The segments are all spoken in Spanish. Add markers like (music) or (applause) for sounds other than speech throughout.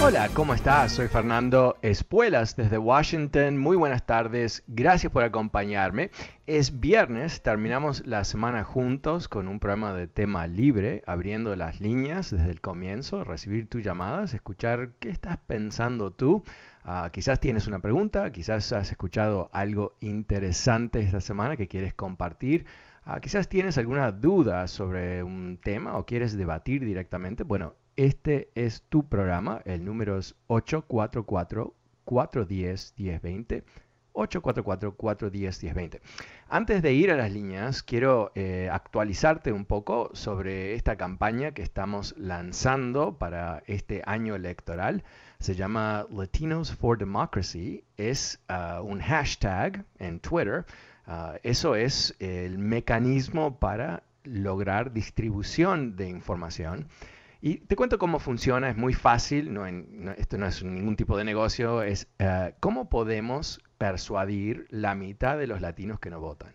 Hola, ¿cómo estás? Soy Fernando Espuelas desde Washington. Muy buenas tardes, gracias por acompañarme. Es viernes, terminamos la semana juntos con un programa de tema libre, abriendo las líneas desde el comienzo, recibir tus llamadas, escuchar qué estás pensando tú. Ah, quizás tienes una pregunta, quizás has escuchado algo interesante esta semana que quieres compartir. Ah, quizás tienes alguna duda sobre un tema o quieres debatir directamente. Bueno, este es tu programa. El número es 844-410-1020. 844-410-1020. Antes de ir a las líneas, quiero eh, actualizarte un poco sobre esta campaña que estamos lanzando para este año electoral. Se llama Latinos for Democracy. Es uh, un hashtag en Twitter. Uh, eso es el mecanismo para lograr distribución de información y te cuento cómo funciona, es muy fácil, no, esto no es ningún tipo de negocio, es eh, cómo podemos persuadir la mitad de los latinos que no votan.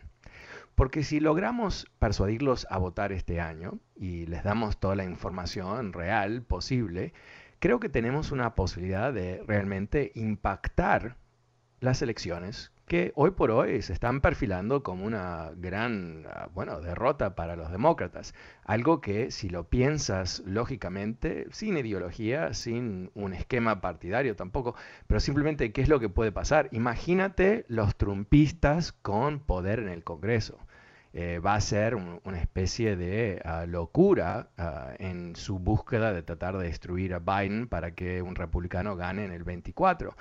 Porque si logramos persuadirlos a votar este año y les damos toda la información real posible, creo que tenemos una posibilidad de realmente impactar las elecciones que hoy por hoy se están perfilando como una gran, ah, bueno, derrota para los demócratas. Algo que si lo piensas lógicamente, sin ideología, sin un esquema partidario tampoco, pero simplemente qué es lo que puede pasar. Imagínate los trumpistas con poder en el Congreso. Eh, va a ser una especie de ah, locura ah, en su búsqueda de tratar de destruir a Biden para que un republicano gane en el 24.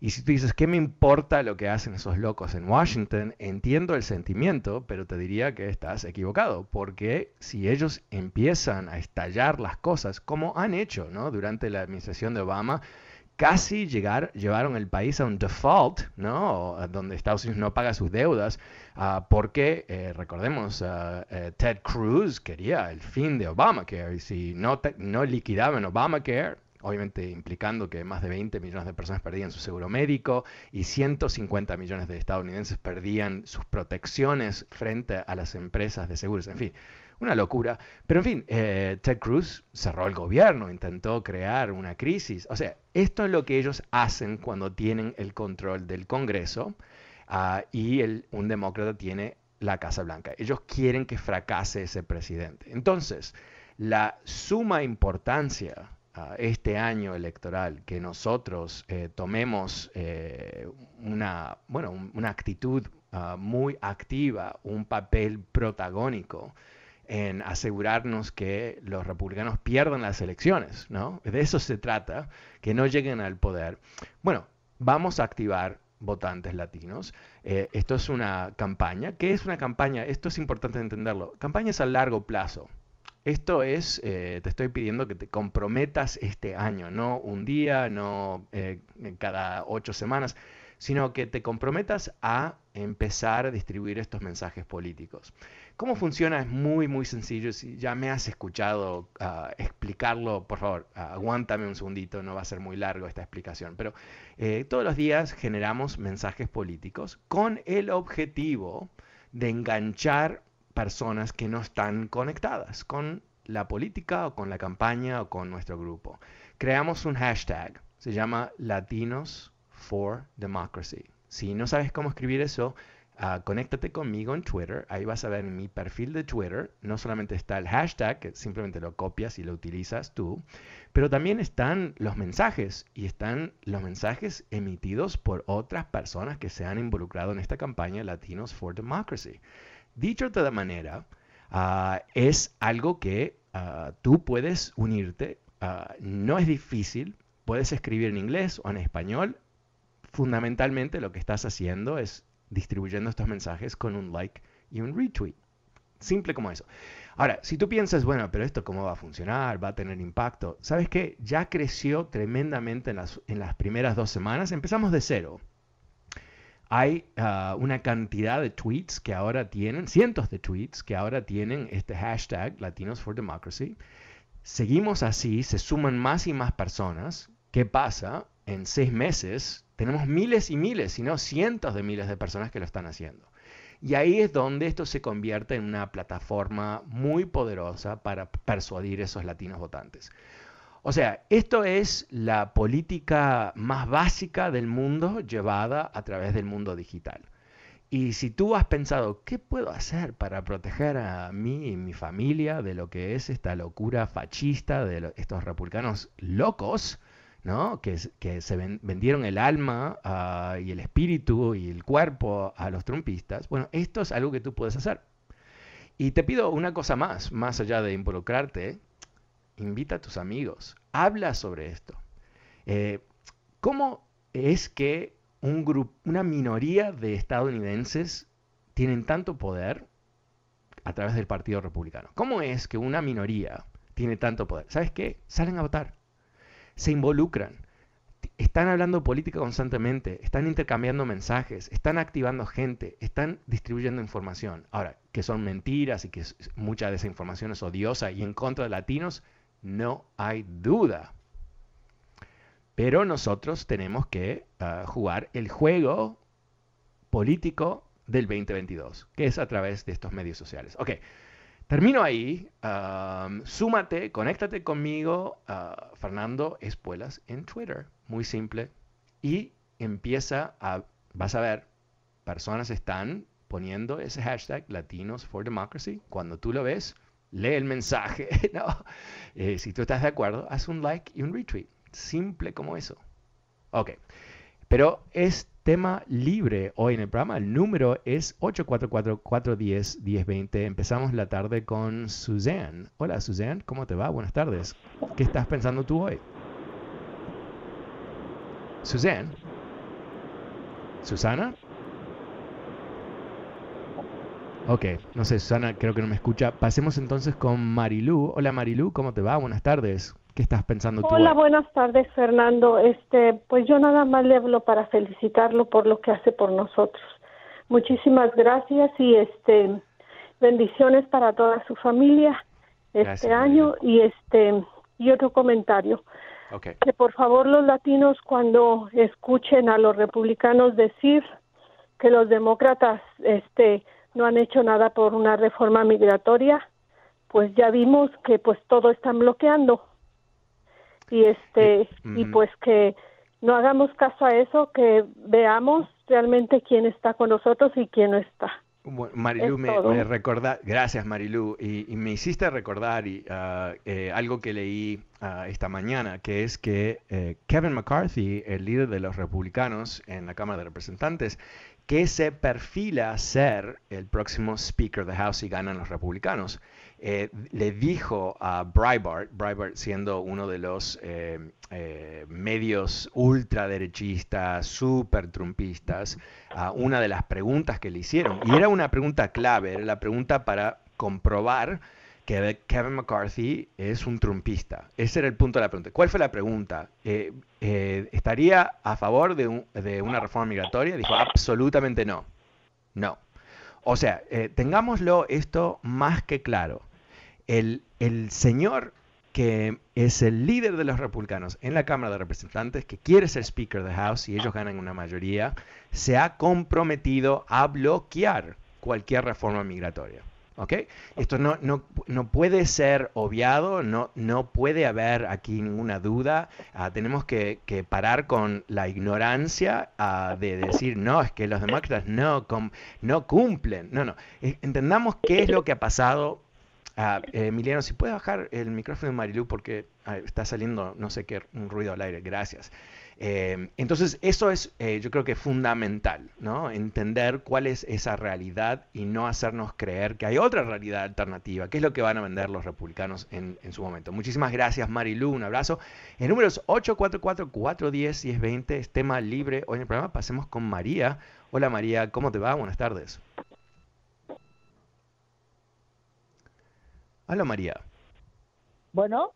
Y si tú dices, ¿qué me importa lo que hacen esos locos en Washington? Entiendo el sentimiento, pero te diría que estás equivocado, porque si ellos empiezan a estallar las cosas, como han hecho ¿no? durante la administración de Obama, casi llegar, llevaron el país a un default, ¿no? donde Estados Unidos no paga sus deudas, uh, porque, eh, recordemos, uh, Ted Cruz quería el fin de Obamacare, y si no, no liquidaban Obamacare, obviamente implicando que más de 20 millones de personas perdían su seguro médico y 150 millones de estadounidenses perdían sus protecciones frente a las empresas de seguros. En fin, una locura. Pero en fin, eh, Ted Cruz cerró el gobierno, intentó crear una crisis. O sea, esto es lo que ellos hacen cuando tienen el control del Congreso ah, y un demócrata tiene la Casa Blanca. Ellos quieren que fracase ese presidente. Entonces, la suma importancia este año electoral, que nosotros eh, tomemos eh, una, bueno, una actitud ah, muy activa, un papel protagónico en asegurarnos que los republicanos pierdan las elecciones, ¿no? De eso se trata, que no lleguen al poder. Bueno, vamos a activar votantes latinos. Eh, esto es una campaña. ¿Qué es una campaña? Esto es importante entenderlo. Campañas a largo plazo. Esto es, eh, te estoy pidiendo que te comprometas este año, no un día, no eh, cada ocho semanas, sino que te comprometas a empezar a distribuir estos mensajes políticos. ¿Cómo funciona? Es muy, muy sencillo. Si ya me has escuchado ah, explicarlo, por favor, aguántame un segundito, no va a ser muy largo esta explicación. Pero eh, todos los días generamos mensajes políticos con el objetivo de enganchar personas que no están conectadas con la política o con la campaña o con nuestro grupo. Creamos un hashtag, se llama Latinos for Democracy. Si no sabes cómo escribir eso, uh, conéctate conmigo en Twitter. Ahí vas a ver mi perfil de Twitter. No solamente está el hashtag, que simplemente lo copias y lo utilizas tú, pero también están los mensajes y están los mensajes emitidos por otras personas que se han involucrado en esta campaña Latinos for Democracy. Dicho de otra manera, ah, es algo que ah, tú puedes unirte. Ah, no es difícil, puedes escribir en inglés o en español. Fundamentalmente lo que estás haciendo es distribuyendo estos mensajes con un like y un retweet. Simple como eso. Ahora, si tú piensas, bueno, pero esto cómo va a funcionar, va a tener impacto, ¿sabes qué? Ya creció tremendamente en las, en las primeras dos semanas. Empezamos de cero. Hay ah, una cantidad de tweets que ahora tienen, cientos de tweets que ahora tienen este hashtag Latinos for Democracy. Seguimos así, se suman más y más personas. ¿Qué pasa? En seis meses tenemos miles y miles, si no cientos de miles de personas que lo están haciendo. Y ahí es donde esto se convierte en una plataforma muy poderosa para persuadir a esos latinos votantes. O sea, esto es la política más básica del mundo llevada a través del mundo digital. Y si tú has pensado, ¿qué puedo hacer para proteger a mí y mi familia de lo que es esta locura fascista de estos republicanos locos? que, se vendieron el alma ah, y el espíritu y el cuerpo a los trumpistas, bueno, esto es algo que tú puedes hacer. Y te pido una cosa más, más allá de involucrarte, invita a tus amigos, habla sobre esto. Eh, ¿Cómo es que un grupo, una minoría de estadounidenses tienen tanto poder a través del Partido Republicano? ¿Cómo es que una minoría tiene tanto poder? ¿Sabes qué? Salen a votar se involucran, están hablando política constantemente, están intercambiando mensajes, están activando gente, están distribuyendo información. Ahora, que son mentiras y que mucha de esa información es odiosa y en contra de latinos, no hay duda. Pero nosotros tenemos que ah, jugar el juego político del 2022, que es a través de estos medios sociales. Ok, Termino ahí. súmate, conéctate conmigo, Fernando Espuelas, en Twitter. Muy simple. Y empieza a, vas a ver, personas están poniendo ese hashtag Latinos for Democracy. Cuando tú lo ves, lee el mensaje. (laughs) ¿no? Eh, si tú estás de acuerdo, haz un like y un retweet. Simple como eso. Ok. Pero es tema libre hoy en el programa. El número es 844-410-1020. Empezamos la tarde con Suzanne. Hola Suzanne, ¿cómo te va? Buenas tardes. ¿Qué estás pensando tú hoy? Suzanne. ¿Susana? Ok, no sé, Susana creo que no me escucha. Pasemos entonces con Marilú. Hola Marilú, ¿cómo te va? Buenas tardes. ¿Qué estás pensando tú? Hola, buenas tardes, Fernando. Este, pues yo nada más le hablo para felicitarlo por lo que hace por nosotros. Muchísimas gracias y este bendiciones para toda su familia este año y este y otro comentario. Que por favor los latinos cuando escuchen a los republicanos decir que los demócratas este no han hecho nada por una reforma migratoria, pues ya vimos que pues todo están bloqueando. Y este y pues que no hagamos caso a eso, que veamos realmente quién está con nosotros y quién no está. Marilu, me, me gracias Marilu, y, me hiciste recordar y, eh, algo que leí ah, esta mañana, que es que eh, Kevin McCarthy, el líder de los republicanos en la Cámara de Representantes, que se perfila a ser el próximo Speaker de House si ganan los republicanos. Eh, le dijo a Breitbart, Breitbart siendo uno de los eh, eh, medios ultraderechistas, super trumpistas, una de las preguntas que le hicieron, y era una pregunta clave, era la pregunta para comprobar que Kevin McCarthy es un trumpista. Ese era el punto de la pregunta. ¿Cuál fue la pregunta? ¿Estaría a favor de, de, una reforma migratoria? Dijo, absolutamente no. No. O sea, tengámoslo esto más que claro el, señor que es el líder de los republicanos en la Cámara de Representantes, que quiere ser Speaker de House y ellos ganan una mayoría, se ha comprometido a bloquear cualquier reforma migratoria. ¿Ok? Esto no, no, no, puede ser obviado, no, no puede haber aquí ninguna duda. Ah, tenemos que, parar con la ignorancia ah, de decir, no, es que los demócratas no, no cumplen. No, no. Eh, entendamos qué es lo que ha pasado eh, Emiliano, si puedes bajar el micrófono de Marilu porque está saliendo no sé qué, un ruido al aire. Gracias. Eh, entonces, eso es, eh, yo creo que fundamental, ¿no? Entender cuál es esa realidad y no hacernos creer que hay otra realidad alternativa, que es lo que van a vender los republicanos en, su momento. Muchísimas gracias, Marilu, un abrazo. El número es 844-410-1020, es tema libre hoy en el programa. Pasemos con María. Hola María, ¿cómo te va? Buenas tardes. Hola María. Bueno.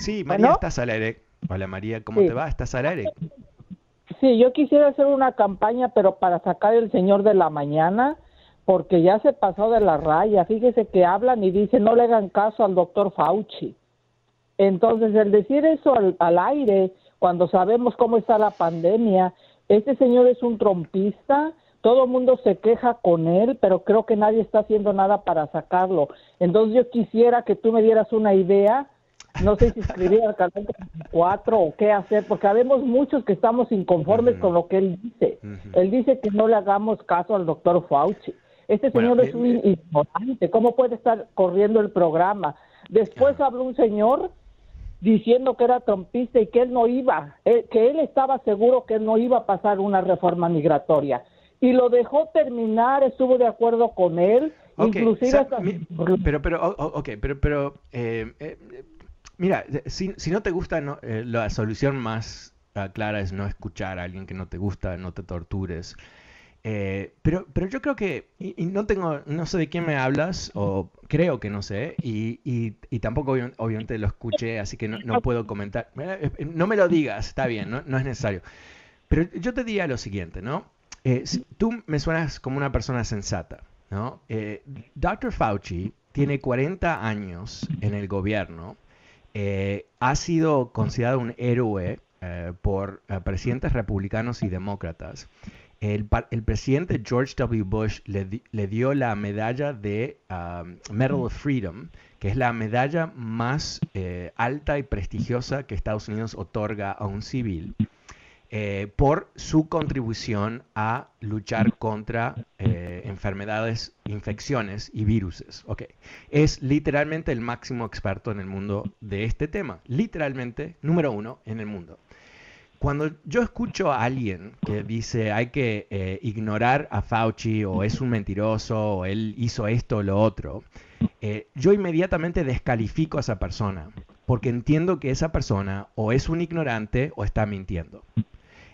Sí, María, estás al aire. Hola María, ¿cómo te va? ¿Estás al aire? Sí, yo quisiera hacer una campaña, pero para sacar el señor de la mañana, porque ya se pasó de la raya. Fíjese que hablan y dicen no le hagan caso al doctor Fauci. Entonces, el decir eso al, al aire, cuando sabemos cómo está la pandemia, este señor es un trompista, todo el mundo se queja con él, pero creo que nadie está haciendo nada para sacarlo. Entonces yo quisiera que tú me dieras una idea no sé si escribir al canal 4 o qué hacer, porque habemos muchos que estamos inconformes con lo que él dice. Él dice que no le hagamos caso al doctor Fauci. Este señor es un ignorante. ¿Cómo puede estar corriendo el programa? Después habló un señor diciendo que era trompista y que él no iba, eh, que él estaba seguro que no iba a pasar una reforma migratoria. Y lo dejó terminar, estuvo de acuerdo con él, inclusive... pero, pero, ok, pero, pero eh, eh, Mira, si, no te gusta, eh, la solución más ah, clara es no escuchar a alguien que no te gusta, no te tortures. Eh, pero, pero yo creo que, y, no tengo, no sé de quién me hablas, o creo que no sé, y, y, tampoco obviamente lo escuché, así que no, puedo comentar. Eh, no me lo digas, está bien, no, es necesario. Pero yo te diría lo siguiente, ¿no? tú me suenas como una persona sensata, ¿no? Dr. Fauci tiene 40 años en el gobierno eh, ha sido considerado un héroe eh, por eh, presidentes republicanos y demócratas. El, presidente George W. Bush le, dio la medalla de um, Medal of Freedom, que es la medalla más alta y prestigiosa que Estados Unidos otorga a un civil. Eh, por su contribución a luchar contra eh, enfermedades, infecciones y viruses. Okay. Es literalmente el máximo experto en el mundo de este tema, literalmente número uno en el mundo. Cuando yo escucho a alguien que dice hay que eh, ignorar a Fauci o es un mentiroso o él hizo esto o lo otro, yo inmediatamente descalifico a esa persona porque entiendo que esa persona o es un ignorante o está mintiendo.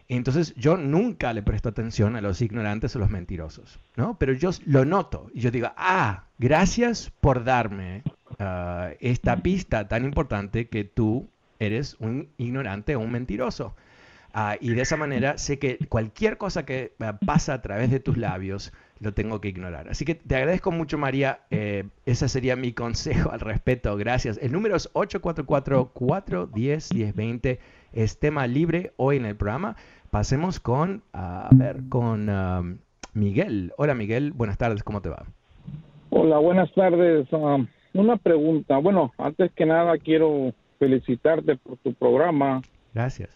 Entonces yo nunca le presto atención a los ignorantes o los mentirosos, ¿no? Pero yo lo noto y yo digo, ah, gracias por darme ah, esta pista tan importante que tú eres un ignorante o un mentiroso. Ah, y de esa manera sé que cualquier cosa que ah, pasa a través de tus labios lo tengo que ignorar. Así que te agradezco mucho, María. Eh, ese sería mi consejo al respecto. Gracias. El número es 844-410-1020. Es tema libre hoy en el programa. Pasemos con, a ver, con um, Miguel. Hola Miguel, buenas tardes, ¿cómo te va? Hola, buenas tardes. Um, una pregunta. Bueno, antes que nada quiero felicitarte por tu programa. Gracias.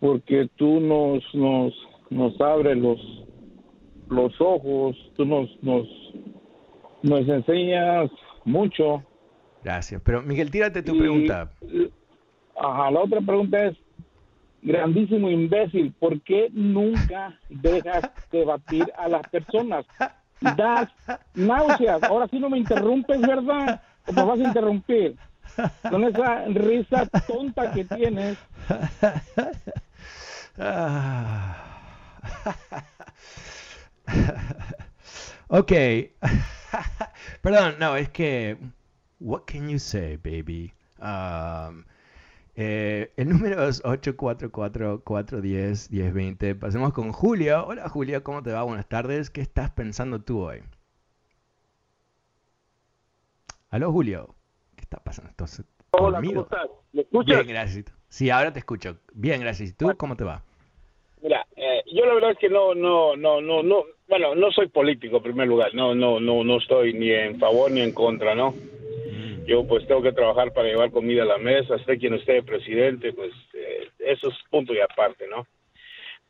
Porque tú nos nos nos abres los los ojos, tú nos nos nos enseñas mucho. Gracias. Pero Miguel, tírate tu pregunta. Ajá, la otra pregunta es grandísimo imbécil, ¿por qué nunca dejas debatir a las personas? Das náuseas. Ahora sí no me interrumpes, ¿verdad? ¿O me vas a interrumpir? Con esa risa tonta que tienes. (laughs) ok. (laughs) Perdón, no, es que... What can you say, baby? Um, eh, el número es 844-410-1020. Pasemos con Julio. Hola Julio, ¿cómo te va? Buenas tardes. ¿Qué estás pensando tú hoy? Aló Julio. ¿Qué está pasando? Entonces, Hola, ¿cómo estás? ¿Me escuchas? Bien, gracias. Sí, ahora te escucho. Bien, gracias. ¿Y tú cómo te va? Mira, eh, yo la verdad es que no, no, no, no, no, bueno, no soy político en primer lugar. No, no, no, no estoy ni en favor ni en contra, ¿no? Yo pues tengo que trabajar para llevar comida a la mesa, esté quien esté presidente, pues eh, eso es punto y aparte, ¿no?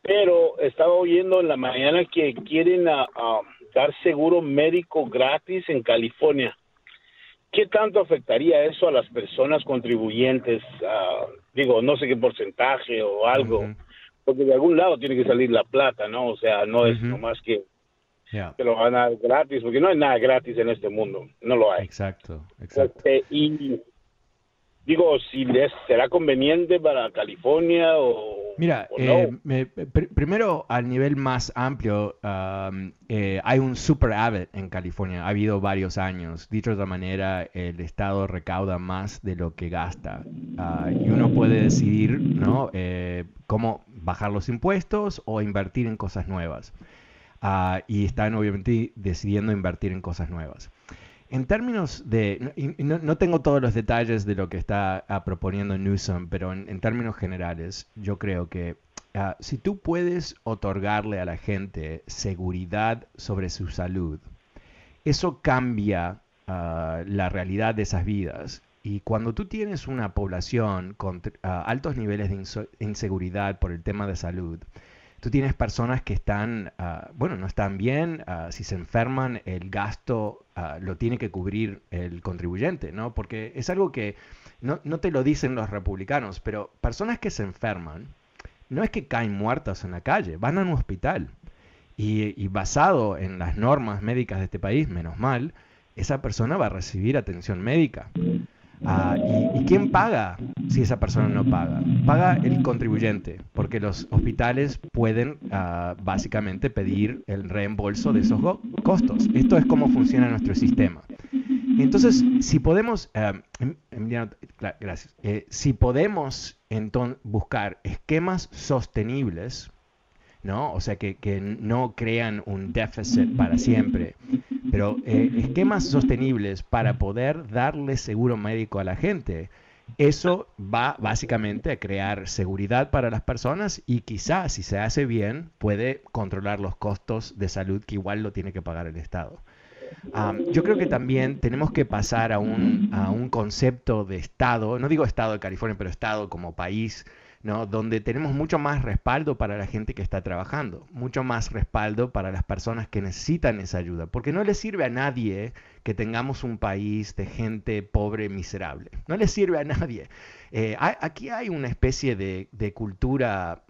Pero estaba oyendo en la mañana que quieren a, dar seguro médico gratis en California. ¿Qué tanto afectaría eso a las personas contribuyentes? digo, no sé qué porcentaje o algo. porque de algún lado tiene que salir la plata, ¿no? O sea, no es nomás que te lo van a dar gratis, porque no hay nada gratis en este mundo, no lo hay. Exacto, exacto. Este, y digo, si les será conveniente para California o Mira, eh, primero al nivel más amplio, eh, hay un super avid en California, ha habido varios años. Dicho de otra manera, el Estado recauda más de lo que gasta. Ah, y uno puede decidir ¿no? Eh, cómo bajar los impuestos o invertir en cosas nuevas. Ah, y están obviamente decidiendo invertir en cosas nuevas. En términos de, no, tengo todos los detalles de lo que está ah, proponiendo Newsom, pero en, términos generales, yo creo que ah, si tú puedes otorgarle a la gente seguridad sobre su salud, eso cambia ah, la realidad de esas vidas. Y cuando tú tienes una población con altos niveles de inseguridad por el tema de salud, tú tienes personas que están, ah, bueno, no están bien, ah, si se enferman, el gasto ah, lo tiene que cubrir el contribuyente, ¿no? Porque es algo que no, te lo dicen los republicanos, pero personas que se enferman, no es que caen muertas en la calle, van a un hospital. Y, y basado en las normas médicas de este país, menos mal, esa persona va a recibir atención médica. Ah, ¿y, quién paga si esa persona no paga? Paga el contribuyente, porque los hospitales pueden ah, básicamente pedir el reembolso de esos costos. Esto es cómo funciona nuestro sistema. Entonces, si podemos, ah, em, gracias, eh, si podemos buscar esquemas sostenibles, ¿no? O sea, que, que no crean un déficit para siempre, pero eh, esquemas sostenibles para poder darle seguro médico a la gente. Eso va básicamente a crear seguridad para las personas y quizás si se hace bien puede controlar los costos de salud que igual lo tiene que pagar el Estado. yo creo que también tenemos que pasar a un, a un concepto de Estado, no digo Estado de California, pero Estado como país, ¿no? donde tenemos mucho más respaldo para la gente que está trabajando, mucho más respaldo para las personas que necesitan esa ayuda, porque no le sirve a nadie que tengamos un país de gente pobre, miserable, no le sirve a nadie. Eh, aquí hay una especie de, cultura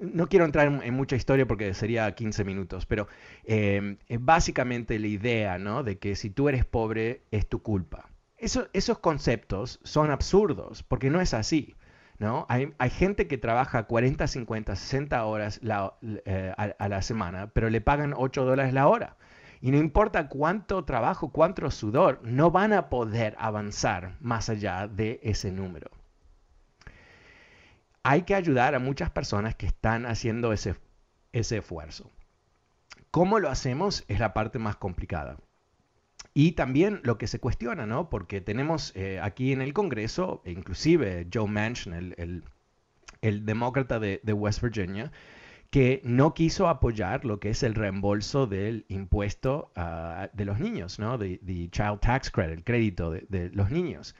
no quiero entrar en, mucha historia porque sería 15 minutos, pero eh, es básicamente la idea ¿no? de que si tú eres pobre es tu culpa. esos conceptos son absurdos porque no es así. ¿No? Hay, gente que trabaja 40, 50, 60 horas eh, a, la semana, pero le pagan 8 dólares la hora. Y no importa cuánto trabajo, cuánto sudor, no van a poder avanzar más allá de ese número. Hay que ayudar a muchas personas que están haciendo ese, ese esfuerzo. ¿Cómo lo hacemos? Es la parte más complicada. Y también lo que se cuestiona, ¿no? Porque tenemos eh, aquí en el Congreso, e inclusive Joe Manchin, el, demócrata de, West Virginia, que no quiso apoyar lo que es el reembolso del impuesto ah, de los niños, ¿no? De, Child Tax Credit, el crédito de los niños.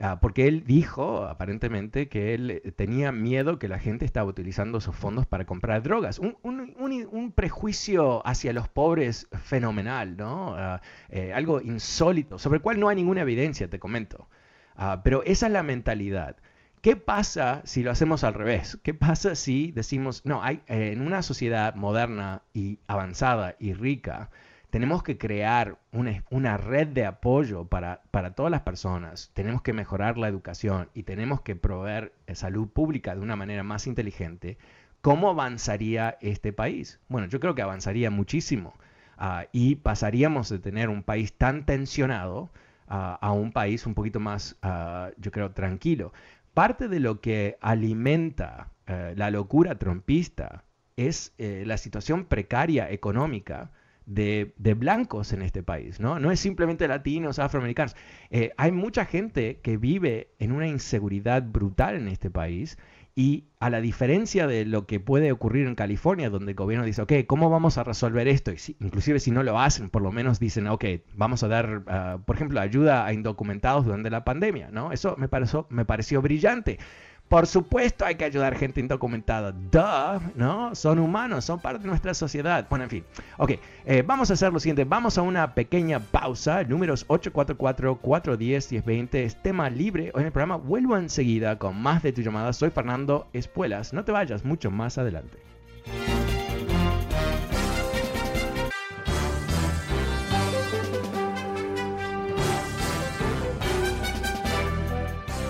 Ah, porque él dijo aparentemente que él eh, tenía miedo que la gente estaba utilizando esos fondos para comprar drogas. Un, prejuicio hacia los pobres fenomenal, ¿no? Ah, eh, algo insólito, sobre el cual no hay ninguna evidencia, te comento. Ah, pero esa es la mentalidad. ¿Qué pasa si lo hacemos al revés? ¿Qué pasa si decimos, no, hay, eh, en una sociedad moderna y avanzada y rica, tenemos que crear una, red de apoyo para, todas las personas, tenemos que mejorar la educación y tenemos que proveer eh, salud pública de una manera más inteligente, ¿cómo avanzaría este país? Bueno, yo creo que avanzaría muchísimo ah, y pasaríamos de tener un país tan tensionado ah, a un país un poquito más, ah, yo creo, tranquilo. Parte de lo que alimenta eh, la locura trompista es eh, la situación precaria económica de, blancos en este país, ¿no? No es simplemente latinos, afroamericanos. Eh, hay mucha gente que vive en una inseguridad brutal en este país y a la diferencia de lo que puede ocurrir en California, donde el gobierno dice, ok, ¿cómo vamos a resolver esto? Y inclusive si no lo hacen, por lo menos dicen, ok, vamos a dar, ah, por ejemplo, ayuda a indocumentados durante la pandemia, ¿no? Eso me pareció brillante Por supuesto hay que ayudar gente indocumentada. Duh, ¿no? Son humanos, son parte de nuestra sociedad. Bueno, en fin. Ok, eh, vamos a hacer lo siguiente. Vamos a una pequeña pausa. Números 844-410-1020 es tema libre. Hoy en el programa vuelvo enseguida con más de tu llamada. Soy Fernando Espuelas. No te vayas mucho más adelante.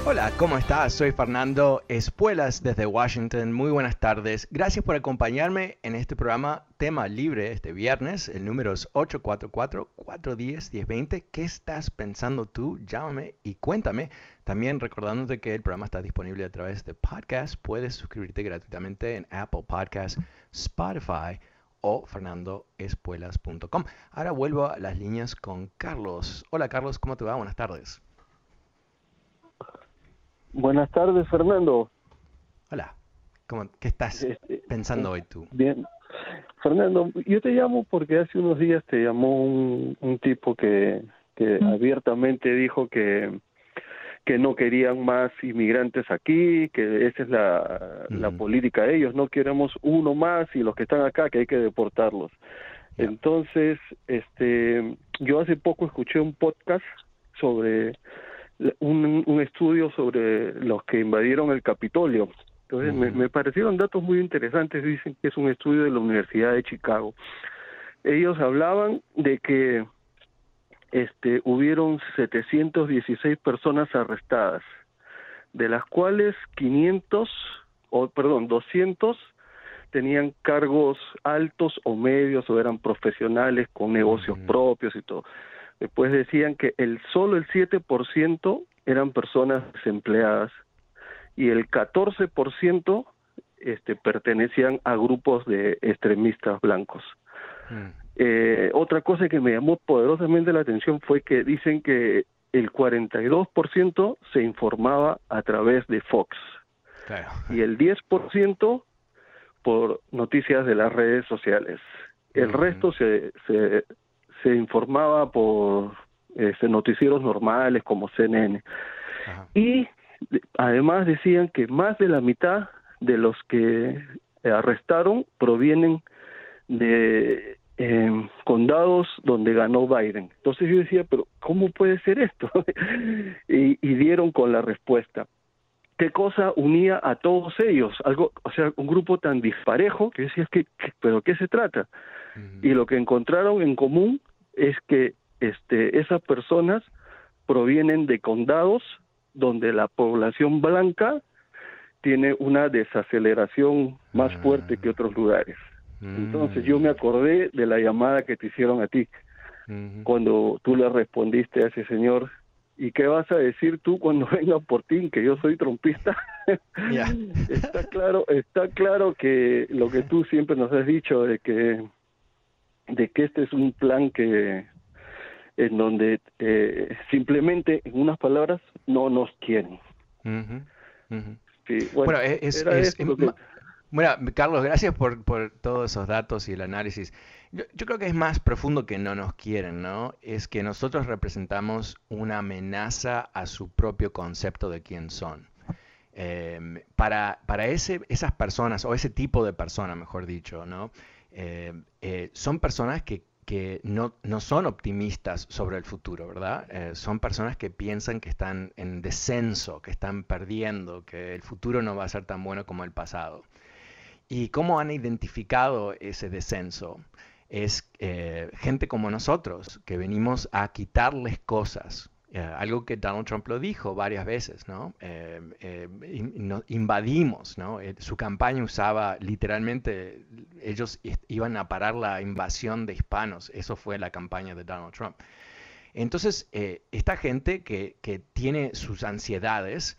Hola, ¿cómo estás? Soy Fernando Espuelas desde Washington. Muy buenas tardes. Gracias por acompañarme en este programa Tema Libre este viernes. El número es 844-410-1020. ¿Qué estás pensando tú? Llámame y cuéntame. También recordándote que el programa está disponible a través de podcast. Puedes suscribirte gratuitamente en Apple Podcasts, Spotify o fernandoespuelas.com. Ahora vuelvo a las líneas con Carlos. Hola Carlos, ¿cómo te va? Buenas tardes. Buenas tardes, Fernando. Hola. ¿Cómo, ¿Qué estás este, pensando hoy tú? Bien. Fernando, yo te llamo porque hace unos días te llamó un, tipo que, que abiertamente dijo que, que no querían más inmigrantes aquí, que esa es la, la política de ellos, no queremos uno más y los que están acá que hay que deportarlos. Entonces, este, yo hace poco escuché un podcast sobre un, un estudio sobre los que invadieron el Capitolio. Entonces me, me, parecieron datos muy interesantes, dicen que es un estudio de la Universidad de Chicago. Ellos hablaban de que este hubieron 716 personas arrestadas, de las cuales 500 o perdón, 200 tenían cargos altos o medios o eran profesionales con negocios propios y todo. Después decían que el solo el 7% eran personas desempleadas y el 14% este, pertenecían a grupos de extremistas blancos. Mm. Eh, otra cosa que me llamó poderosamente la atención fue que dicen que el 42% se informaba a través de Fox y el 10% por noticias de las redes sociales. El resto se, se, se informaba por este, noticieros normales como CNN. Y además decían que más de la mitad de los que arrestaron provienen de eh, condados donde ganó Biden. Entonces yo decía, pero ¿cómo puede ser esto? (laughs) y, dieron con la respuesta. ¿Qué cosa unía a todos ellos? Algo, o sea, un grupo tan disparejo que decías que, pero ¿qué se trata? Y lo que encontraron en común es que este, esas personas provienen de condados donde la población blanca tiene una desaceleración más ah. fuerte que otros lugares. Entonces yo me mm. acordé de la llamada que te hicieron a ti, cuando tú le respondiste a ese señor, ¿y qué vas a decir tú cuando (laughs) venga por ti, que yo soy trompista? (laughs) está claro, está claro que lo que tú siempre nos has dicho de que de que este es un plan que en donde eh, simplemente en unas palabras no nos quieren. bueno, es, bueno, Carlos, gracias por, por, todos esos datos y el análisis. Yo, creo que es más profundo que no nos quieren, ¿no? Es que nosotros representamos una amenaza a su propio concepto de quién son. Em, para para ese, esas personas, o ese tipo de persona, mejor dicho, ¿no? Eh, eh, son personas que, no, son optimistas sobre el futuro, ¿verdad? Eh, son personas que piensan que están en descenso, que están perdiendo, que el futuro no va a ser tan bueno como el pasado. ¿Y cómo han identificado ese descenso? Es gente como nosotros, que venimos a quitarles cosas, eh, algo que Donald Trump lo dijo varias veces, ¿no? Eh, eh, invadimos, ¿no? su campaña usaba literalmente, ellos iban a parar la invasión de hispanos, eso fue la campaña de Donald Trump. Entonces, esta gente que, que, tiene sus ansiedades,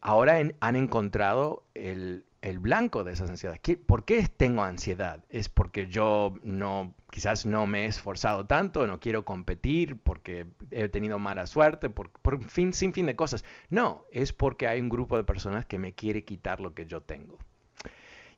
ahora han encontrado el, el blanco de esas ansiedades. ¿Por qué tengo ansiedad? ¿Es porque yo no, quizás no me he esforzado tanto, no quiero competir, porque he tenido mala suerte, por, por fin, sin fin de cosas? No, es porque hay un grupo de personas que me quiere quitar lo que yo tengo.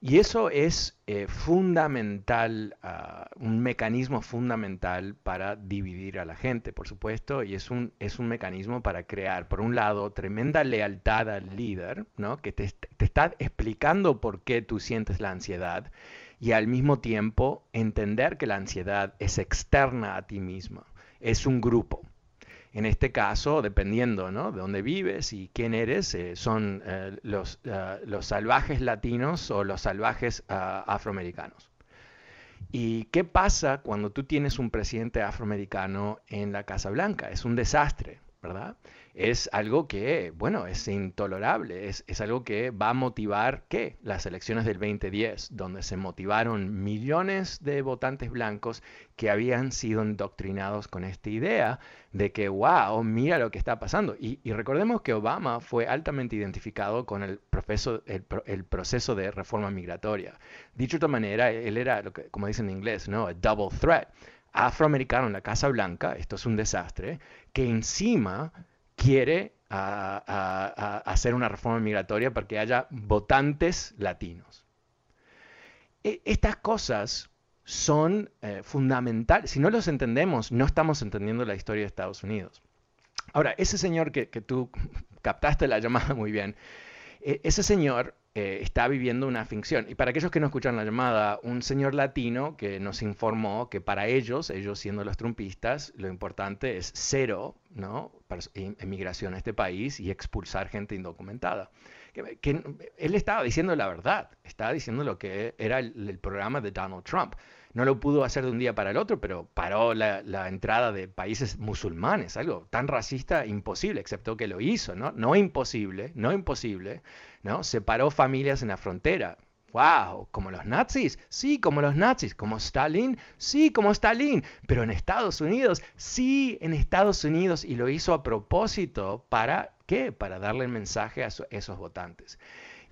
Y eso es eh, fundamental, ah, un mecanismo fundamental para dividir a la gente, por supuesto, y es un, es un mecanismo para crear, por un lado, tremenda lealtad al líder, ¿no? que te, te está explicando por qué tú sientes la ansiedad, y al mismo tiempo entender que la ansiedad es externa a ti misma, es un grupo. En este caso, dependiendo ¿no? de dónde vives y quién eres, eh, son eh, los, eh, los, salvajes latinos o los salvajes ah, afroamericanos. ¿Y qué pasa cuando tú tienes un presidente afroamericano en la Casa Blanca? Es un desastre, ¿verdad? Es algo que, bueno, es intolerable, es, algo que va a motivar, ¿qué? Las elecciones del 2010, donde se motivaron millones de votantes blancos que habían sido indoctrinados con esta idea de que, wow, mira lo que está pasando. Y, recordemos que Obama fue altamente identificado con el, proceso, el, proceso de reforma migratoria. Dicho de otra manera, él era, como dicen en inglés, ¿no? A double threat. Afroamericano en la Casa Blanca, esto es un desastre, que encima quiere hacer una reforma migratoria para que haya votantes latinos. E, estas cosas son eh, fundamentales. Si no los entendemos, no estamos entendiendo la historia de Estados Unidos. Ahora, ese señor que, que tú (laughs) captaste la llamada muy bien, e, ese señor eh, está viviendo una ficción. Y para aquellos que no escuchan la llamada, un señor latino que nos informó que para ellos, ellos siendo los trumpistas, lo importante es cero, ¿no? Emigración a este país y expulsar gente indocumentada. Que, él estaba diciendo la verdad, estaba diciendo lo que era el programa de Donald Trump no lo pudo hacer de un día para el otro, pero paró la, entrada de países musulmanes, algo tan racista imposible, excepto que lo hizo, ¿no? No imposible, no imposible, ¿no? Separó familias en la frontera. ¡Wow! ¿Como los nazis? Sí, como los nazis. ¿Como Stalin? Sí, como Stalin. Pero en Estados Unidos, sí, en Estados Unidos. Y lo hizo a propósito para, ¿qué? Para darle el mensaje a, esos votantes.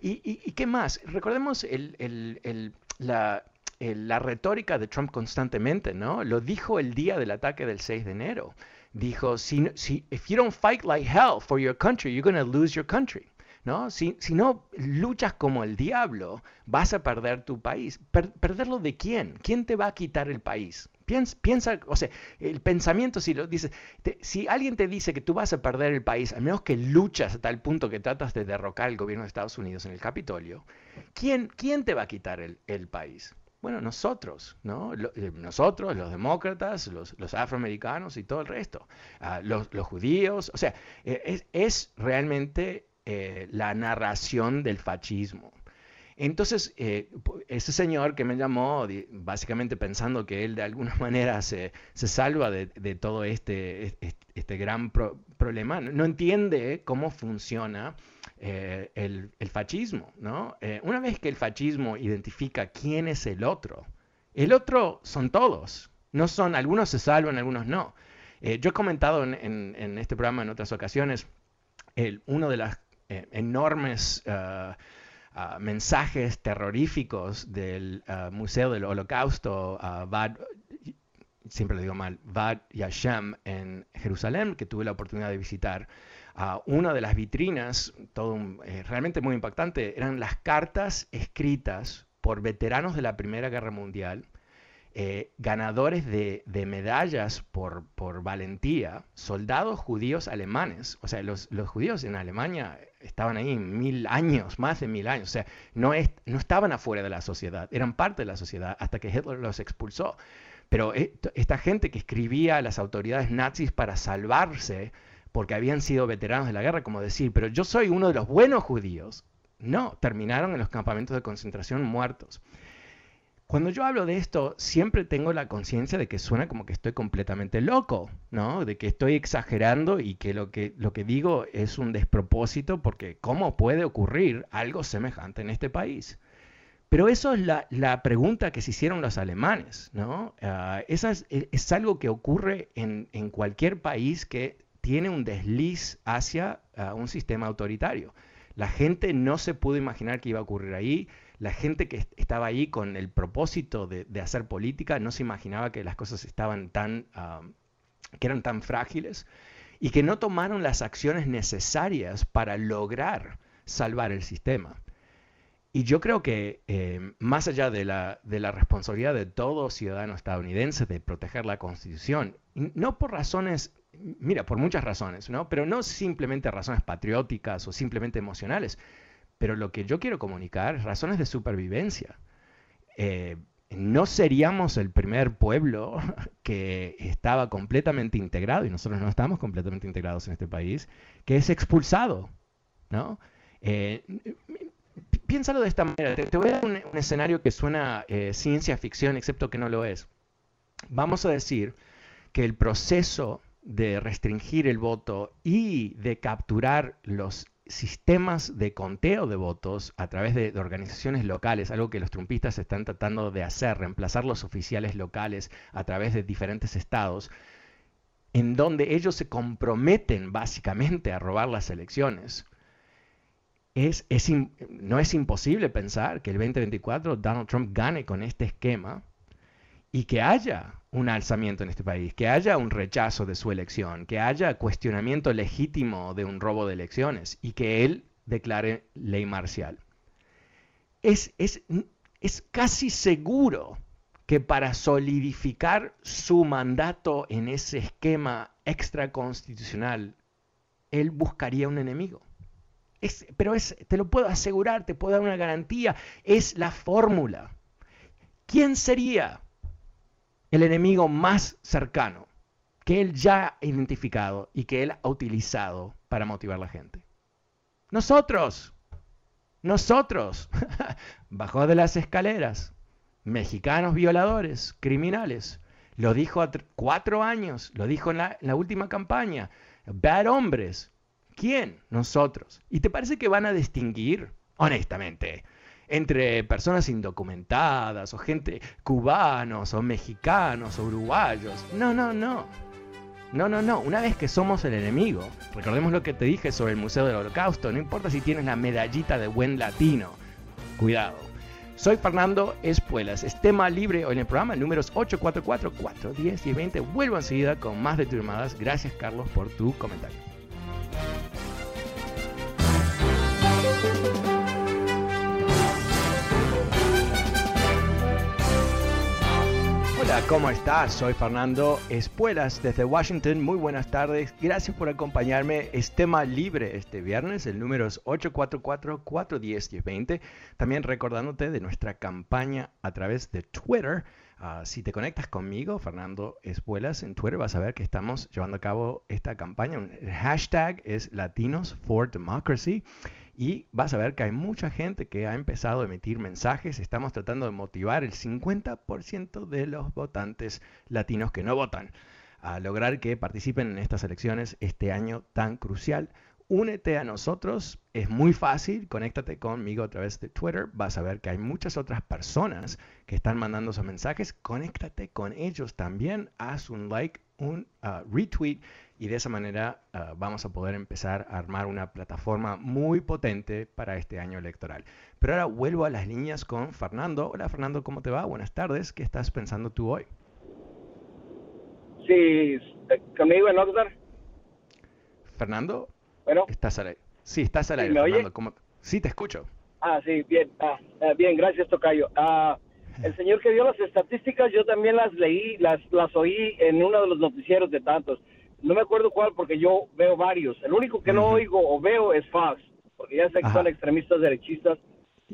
¿Y, qué más? Recordemos el, la, la retórica de Trump constantemente, ¿no? Lo dijo el día del ataque del 6 de enero. Dijo, si, si if you don't fight like hell for your country, you're going to lose your country. ¿No? Si, si, no luchas como el diablo, vas a perder tu país. ¿Perderlo de quién? ¿Quién te va a quitar el país? Piensa, piensa o sea, el pensamiento, si lo dices, si alguien te dice que tú vas a perder el país, al menos que luchas hasta el punto que tratas de derrocar el gobierno de Estados Unidos en el Capitolio, ¿quién, quién te va a quitar el, el país? Bueno, nosotros, ¿no? Eh, nosotros, los demócratas, los, afroamericanos y todo el resto, ah, los, judíos, o sea, eh, es, realmente eh, la narración del fascismo. Entonces, ese señor que me llamó, básicamente pensando que él de alguna (laughs) manera se, salva de, todo este, este, gran problema, no entiende cómo funciona eh, el, fascismo, ¿no? Eh, una vez que el fascismo identifica quién es el otro, el otro son todos, no son, algunos se salvan, algunos no. Eh, yo he comentado en, este programa en otras ocasiones, uno de los enormes ah, ah, mensajes terroríficos del ah, Museo del Holocausto, Bad, siempre lo digo mal, Bad Yashem en Jerusalén, que tuve la oportunidad de visitar, una de las vitrinas, eh, realmente muy impactante, eran las cartas escritas por veteranos de la Primera Guerra Mundial, eh, ganadores de, medallas por, valentía, soldados judíos alemanes. O sea, los, judíos en Alemania estaban ahí mil años, más de mil años. O sea, no, no estaban afuera de la sociedad, eran parte de la sociedad hasta que Hitler los expulsó. Pero eh, esta gente que escribía a las autoridades nazis para salvarse, porque habían sido veteranos de la guerra, como decir, pero yo soy uno de los buenos judíos. No, terminaron en los campamentos de concentración muertos. Cuando yo hablo de esto, siempre tengo la conciencia de que suena como que estoy completamente loco, ¿no? De que estoy exagerando y que lo que, lo que digo es un despropósito porque ¿cómo puede ocurrir algo semejante en este país? Pero eso es la, pregunta que se hicieron los alemanes, ¿no? Uh, es, es, algo que ocurre en, en cualquier país que tiene un desliz hacia ah, un sistema autoritario. La gente no se pudo imaginar que iba a ocurrir ahí. La gente que estaba ahí con el propósito de, hacer política no se imaginaba que las cosas estaban tan, que eran tan frágiles y que no tomaron las acciones necesarias para lograr salvar el sistema. y yo creo que eh, más allá de la, de la, responsabilidad de todo ciudadano estadounidense de proteger la Constitución, no por razones, mira, por muchas razones, ¿no? pero no simplemente razones patrióticas o simplemente emocionales, pero lo que yo quiero comunicar es razones de supervivencia. Eh, no seríamos el primer pueblo (laughs) que estaba completamente integrado, y nosotros no estamos completamente integrados en este país, que es expulsado, ¿no? Eh, piénsalo de esta manera. Te, voy a dar un, escenario que suena eh, ciencia ficción, excepto que no lo es. Vamos a decir que el proceso de restringir el voto y de capturar los sistemas de conteo de votos a través de, organizaciones locales, algo que los trumpistas están tratando de hacer, reemplazar los oficiales locales a través de diferentes estados, en donde ellos se comprometen básicamente a robar las elecciones. Es, no es imposible pensar que el 2024 Donald Trump gane con este esquema y que haya un alzamiento en este país, que haya un rechazo de su elección, que haya cuestionamiento legítimo de un robo de elecciones y que él declare ley marcial. Es, es, es casi seguro que para solidificar su mandato en ese esquema extraconstitucional, él buscaría un enemigo pero es, te lo puedo asegurar, te puedo dar una garantía, es la fórmula. ¿Quién sería el enemigo más cercano que él ya ha identificado y que él ha utilizado para motivar a la gente? Nosotros, nosotros, (laughs) bajo de las escaleras, mexicanos violadores, criminales. Lo dijo a cuatro años, lo dijo en la, en la última campaña. Bad hombres, ¿Quién? Nosotros. ¿Y te parece que van a distinguir, honestamente, entre personas indocumentadas o gente cubanos o mexicanos o uruguayos? No, no, no. No, no, no. Una vez que somos el enemigo, recordemos lo que te dije sobre el Museo del Holocausto, no importa si tienes la medallita de buen latino. Cuidado. Soy Fernando Espuelas. Es tema libre hoy en el programa, números 844, 410 y 20. Vuelvo enseguida con más de tus llamadas. Gracias, Carlos, por tu comentario. Hola, ¿cómo estás? Soy Fernando Espuelas desde Washington. Muy buenas tardes. Gracias por acompañarme. Es tema libre este viernes. El número es 844-410-1020. También recordándote de nuestra campaña a través de Twitter. Ah, si te conectas conmigo, Fernando Espuelas, en Twitter vas a ver que estamos llevando a cabo esta campaña. El hashtag es Latinos for Democracy. Y vas a ver que hay mucha gente que ha empezado a emitir mensajes. Estamos tratando de motivar el 50% de los votantes latinos que no votan a lograr que participen en estas elecciones este año tan crucial. Únete a nosotros, es muy fácil, conéctate conmigo a través de Twitter, vas a ver que hay muchas otras personas que están mandando esos mensajes, conéctate con ellos también, haz un like, un uh, retweet y de esa manera ah, vamos a poder empezar a armar una plataforma muy potente para este año electoral. Pero ahora vuelvo a las líneas con Fernando. Hola Fernando, ¿cómo te va? Buenas tardes. ¿Qué estás pensando tú hoy? Sí, conmigo en. Fernando, bueno, estás al aire. Sí, estás al aire, Fernando. Sí, te escucho. Ah, sí, bien, ah, ah, bien, gracias Tocayo. el señor que dio las estadísticas, yo también las leí, las, las oí en uno de los noticieros de tantos no me acuerdo cuál porque yo veo varios. El único que no oigo o veo es Fox, porque ya sé que son extremistas derechistas.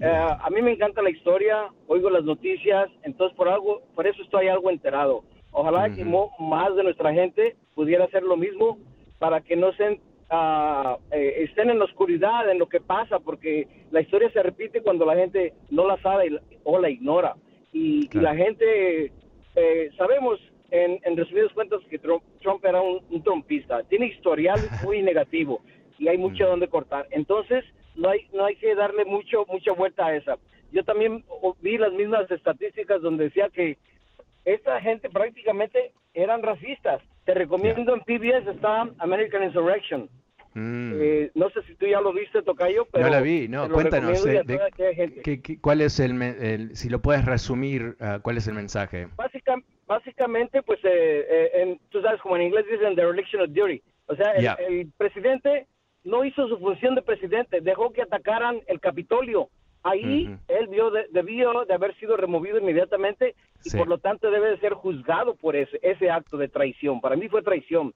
Eh, a mí me encanta la historia, oigo las noticias, entonces por algo, por eso estoy algo enterado. Ojalá que más de nuestra gente pudiera hacer lo mismo para que no se, uh, estén en la oscuridad en lo que pasa, porque la historia se repite cuando la gente no la sabe o la ignora. Y, la gente, eh, sabemos en, en resumidas cuentas, que Trump, era un, un, trompista. Tiene historial (laughs) muy negativo y hay mucho mm. donde cortar. Entonces, no hay, no hay que darle mucho, mucha vuelta a esa. Yo también vi las mismas estadísticas donde decía que esta gente prácticamente eran racistas. Te recomiendo en PBS está American Insurrection. Mm. Eh, no sé si tú ya lo viste, Tocayo, pero... No la vi, no, cuéntanos, eh, ¿cuál es el, si lo puedes resumir, uh, cuál es el mensaje? Básicamente, básicamente, pues, eh, eh, en, tú sabes, como en inglés dicen, the election of duty. O sea, el, presidente no hizo su función de presidente, dejó que atacaran el Capitolio Ahí él vio debió de haber sido removido inmediatamente y por lo tanto debe de ser juzgado por ese, ese acto de traición. Para mí fue traición.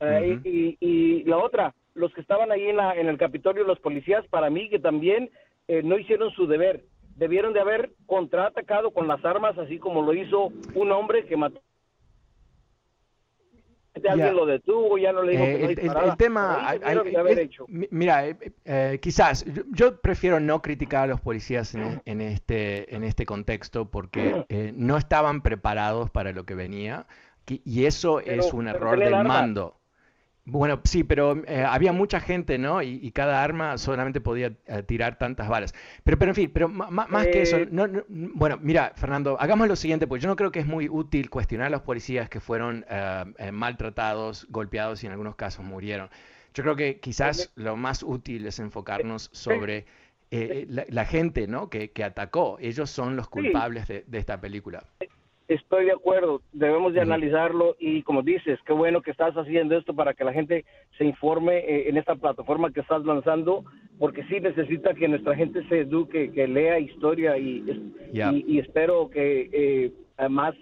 Eh, y, y, la otra, los que estaban ahí en, la, en el Capitolio, los policías, para mí que también eh, no hicieron su deber. Debieron de haber contraatacado con las armas, así como lo hizo un hombre que mató alguien lo detuvo, ya no le dijo que no el, el, tema, mira, eh, eh, quizás yo, prefiero no criticar a los policías en, este en este contexto porque no estaban preparados para lo que venía y eso es un error del mando. Bueno, sí, pero eh, había mucha gente, ¿no? Y, cada arma solamente podía eh, tirar tantas balas. Pero, pero en fin, pero más que eso, eh, bueno, mira, Fernando, hagamos lo siguiente, porque yo no creo que es muy útil cuestionar a los policías que fueron maltratados, golpeados y en algunos casos murieron. Yo creo que quizás lo más útil es enfocarnos sobre la, gente, ¿no? Que, atacó. Ellos son los culpables de esta película. Estoy de acuerdo, debemos de analizarlo y como dices, qué bueno que estás haciendo esto para que la gente se informe eh, en esta plataforma que estás lanzando, porque sí necesita que nuestra gente se eduque, que lea historia y, y, espero que eh, además,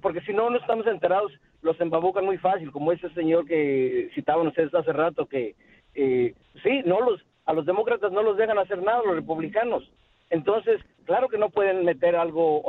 porque si no, no estamos enterados, los embabucan muy fácil, como ese señor que citaban ustedes hace rato, que eh, sí, no los, a los demócratas no los dejan hacer nada, los republicanos. Entonces, claro que no pueden meter algo,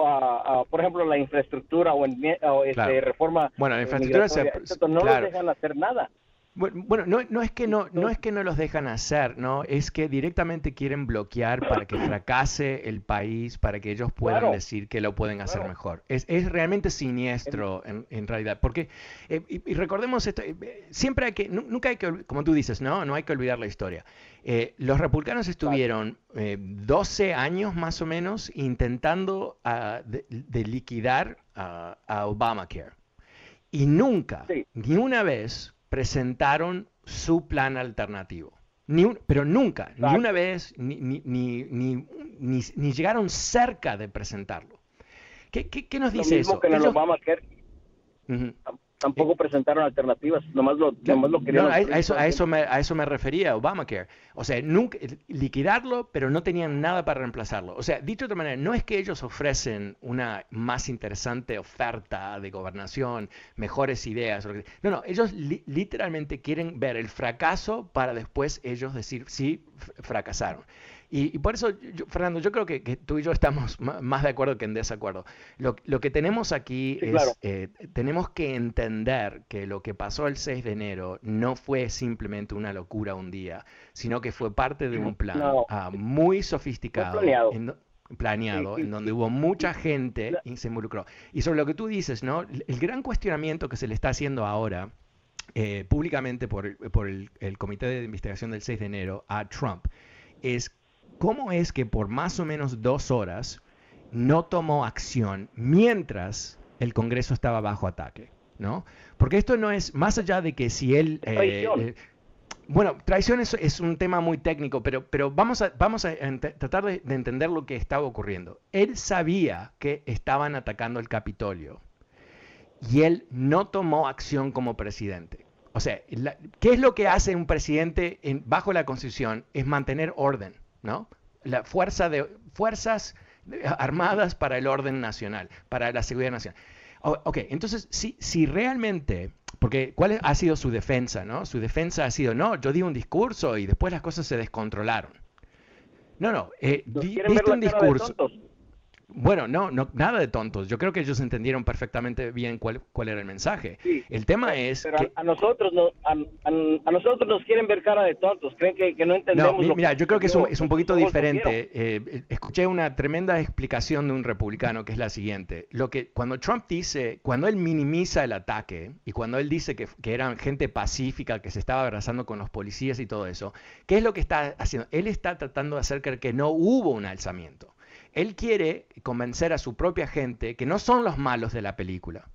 por ejemplo, la infraestructura o, en, este, reforma. Bueno, la infraestructura se, no los dejan hacer nada. Bueno, no, no, es que no, no es que no los dejan hacer, no, es que directamente quieren bloquear para que fracase el país, para que ellos puedan decir que lo pueden hacer mejor. Es, es, realmente siniestro en, en realidad, porque eh, y, recordemos esto, eh, siempre hay que, nunca hay que, como tú dices, no, no hay que olvidar la historia. Eh, los republicanos estuvieron 12 años más o menos intentando uh, de, liquidar a Obamacare y nunca, ni una vez presentaron su plan alternativo. Ni pero nunca, ni una vez, ni, ni, ni, ni, llegaron cerca de presentarlo. ¿Qué, qué, qué nos dice eso? Que tampoco presentaron alternativas, nomás lo, nomás lo querían. a, eso, a, eso me, a eso me refería, Obamacare. O sea, nunca, liquidarlo, pero no tenían nada para reemplazarlo. O sea, dicho de otra manera, no es que ellos ofrecen una más interesante oferta de gobernación, mejores ideas. No, no, ellos literalmente quieren ver el fracaso para después ellos decir, sí, fracasaron. Y, por eso, Fernando, yo creo que, tú y yo estamos más de acuerdo que en desacuerdo. Lo, que tenemos aquí es, eh, tenemos que entender que lo que pasó el 6 de enero no fue simplemente una locura un día, sino que fue parte de un plan ah, muy sofisticado. Planeado. En, donde hubo mucha gente y se involucró. Y sobre lo que tú dices, ¿no? El gran cuestionamiento que se le está haciendo ahora eh, públicamente por, por el, el, Comité de Investigación del 6 de enero a Trump es cómo es que por más o menos dos horas no tomó acción mientras el Congreso estaba bajo ataque, ¿no? Porque esto no es, más allá de que si él... Eh, eh, bueno, traición es, un tema muy técnico, pero, pero vamos a, vamos a tratar de, entender lo que estaba ocurriendo. Él sabía que estaban atacando el Capitolio y él no tomó acción como presidente. O sea, ¿qué es lo que hace un presidente bajo la Constitución? Es mantener orden. ¿No? La fuerza de, fuerzas armadas para el orden nacional, para la seguridad nacional. ok, entonces, si, si realmente, porque ¿cuál ha sido su defensa? ¿no? Su defensa ha sido, no, yo di un discurso y después las cosas se descontrolaron. No, no, eh, diste un discurso. Bueno, no, no, nada de tontos. Yo creo que ellos entendieron perfectamente bien cuál, cuál era el mensaje. el tema es pero a, nosotros no, a, nosotros nos quieren ver cara de tontos. Creen que, no entendemos. No, mira, yo creo que es un, es un poquito diferente. Eh, escuché una tremenda explicación de un republicano que es la siguiente: lo que cuando Trump dice, cuando él minimiza el ataque y cuando él dice que, que eran gente pacífica que se estaba abrazando con los policías y todo eso, ¿qué es lo que está haciendo? Él está tratando de hacer que no hubo un alzamiento. Él quiere convencer a su propia gente que no son los malos de la película,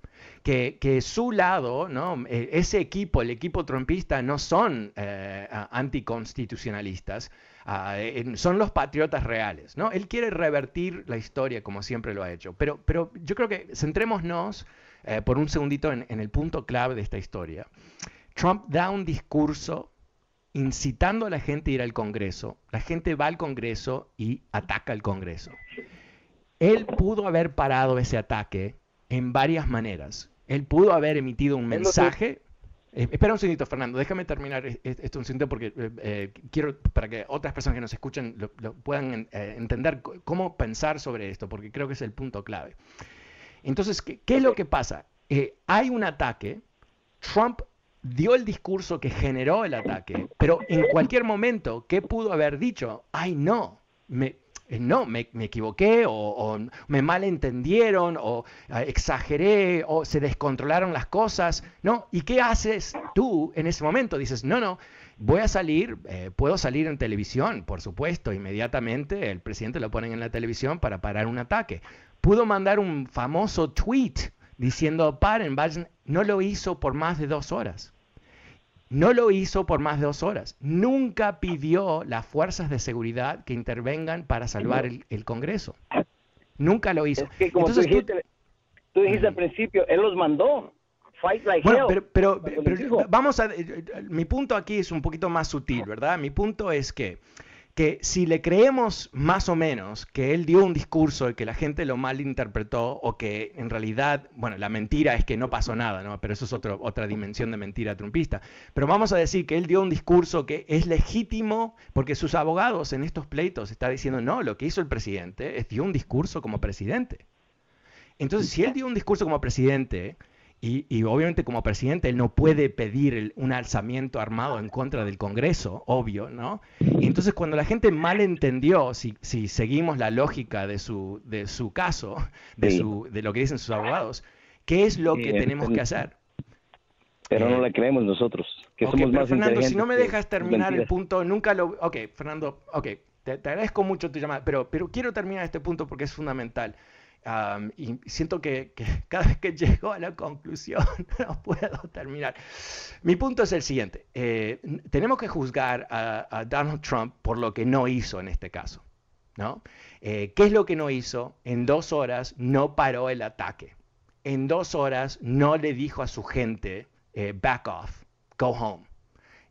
que, que su lado, ¿no? E, ese equipo, el equipo trompista, no son eh, anticonstitucionalistas, ah, son los patriotas reales. ¿no? Él quiere revertir la historia como siempre lo ha hecho. Pero, pero yo creo que centrémonos eh, por un segundito en el punto clave de esta historia. Trump da un discurso incitando a la gente a ir al Congreso. La gente va al Congreso y ataca al Congreso. Él pudo haber parado ese ataque en varias maneras. Él pudo haber emitido un mensaje. Eh, espera un segundito, Fernando, déjame terminar esto un segundo porque eh, eh, quiero para que otras personas que nos escuchan lo, puedan entender cómo pensar sobre esto, porque creo que es el punto clave. Entonces, ¿qué, qué es lo que pasa? hay un ataque, Trump dio el discurso que generó el ataque, pero en cualquier momento, ¿qué pudo haber dicho? Ay, no, me, eh, no, me, equivoqué o, me malentendieron o eh, exageré o se descontrolaron las cosas. No, ¿y qué haces tú en ese momento? Dices, no, no, voy a salir, eh, puedo salir en televisión, por supuesto, inmediatamente el presidente lo ponen en la televisión para parar un ataque. Pudo mandar un famoso tweet diciendo, paren, no lo hizo por más de dos horas. No lo hizo por más de dos horas. Nunca pidió las fuerzas de seguridad que intervengan para salvar el, Congreso. Nunca lo hizo. como tú dijiste, tú, dijiste al principio, él los mandó. Fight like bueno, pero, pero vamos a... Eh, eh, mi punto aquí es un poquito más sutil, ¿verdad? Mi punto es que que si le creemos más o menos que él dio un discurso y que la gente lo malinterpretó o que en realidad, bueno, la mentira es que no pasó nada, ¿no? Pero eso es otra dimensión de mentira trumpista. Pero vamos a decir que él dio un discurso que es legítimo porque sus abogados en estos pleitos están diciendo, no, lo que hizo el presidente es dio un discurso como presidente. Entonces, si él dio un discurso como presidente, y, obviamente como presidente él no puede pedir un alzamiento armado en contra del Congreso, obvio, ¿no? Y entonces cuando la gente malentendió, si, si seguimos la lógica de su, de su caso, de, su, de lo que dicen sus abogados, ¿qué es lo que tenemos que hacer? Pero no eh, la creemos nosotros, que somos más Fernando, si no me dejas terminar el punto, nunca lo... Ok, Fernando, ok, te, agradezco mucho tu llamada, pero, pero quiero terminar este punto porque es fundamental y siento que, (laughs) cada vez que llego a la conclusión (laughs) no puedo terminar. Mi punto es el siguiente. Eh, tenemos que juzgar a, Donald Trump por lo que no hizo en este caso. ¿no? Eh, ¿Qué es lo que no hizo? En dos horas no paró el ataque. En dos horas no le dijo a su gente, eh, back off, go home.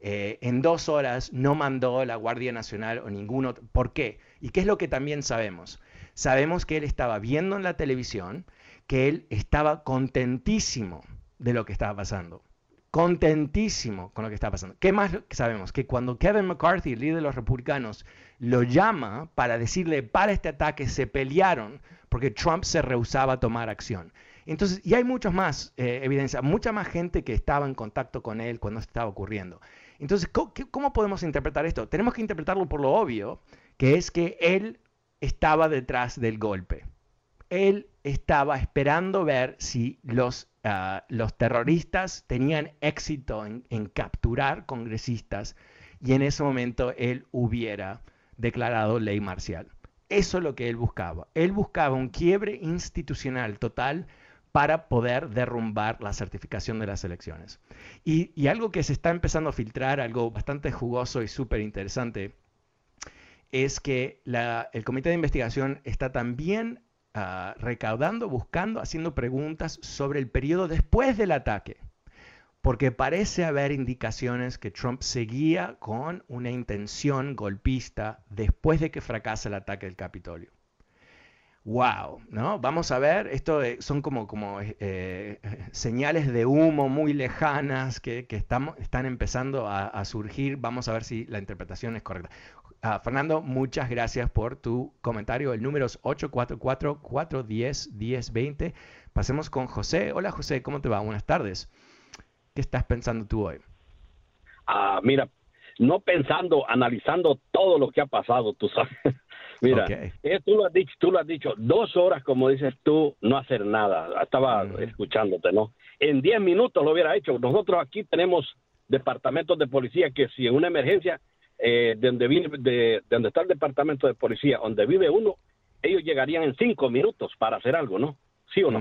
En dos horas no mandó la Guardia Nacional o ninguno. ¿Por qué? ¿Y qué es lo que también sabemos? Sabemos que él estaba viendo en la televisión, que él estaba contentísimo de lo que estaba pasando. Contentísimo con lo que estaba pasando. ¿Qué más sabemos? Que cuando Kevin McCarthy, el líder de los republicanos, lo llama para decirle para este ataque, se pelearon porque Trump se rehusaba a tomar acción. Entonces, y hay muchas más eh, evidencia, mucha más gente que estaba en contacto con él cuando estaba ocurriendo. Entonces, ¿cómo podemos interpretar esto? Tenemos que interpretarlo por lo obvio, que es que él estaba detrás del golpe. Él estaba esperando ver si los, ah, los terroristas tenían éxito en, en, capturar congresistas y en ese momento él hubiera declarado ley marcial. Eso es lo que él buscaba. Él buscaba un quiebre institucional total para poder derrumbar la certificación de las elecciones. Y, algo que se está empezando a filtrar, algo bastante jugoso y súper interesante, es que el comité de investigación está también ah, recaudando, buscando, haciendo preguntas sobre el periodo después del ataque, porque parece haber indicaciones que Trump seguía con una intención golpista después de que fracasa el ataque del Capitolio. Wow, ¿no? Vamos a ver, esto son como, como eh, señales de humo muy lejanas que, estamos, están empezando a, a, surgir. Vamos a ver si la interpretación es correcta. Ah, Fernando, muchas gracias por tu comentario. El número es 844-410-1020. Pasemos con José. Hola José, ¿cómo te va? Buenas tardes. ¿Qué estás pensando tú hoy? Ah, mira, no pensando, analizando todo lo que ha pasado, tú sabes. Mira, eh, tú lo has dicho, tú lo has dicho, dos horas, como dices tú, no hacer nada. Estaba escuchándote, ¿no? En diez minutos lo hubiera hecho. Nosotros aquí tenemos departamentos de policía que si en una emergencia eh, de, donde vive, de, donde está el departamento de policía, donde vive uno, ellos llegarían en cinco minutos para hacer algo, ¿no? ¿Sí o no?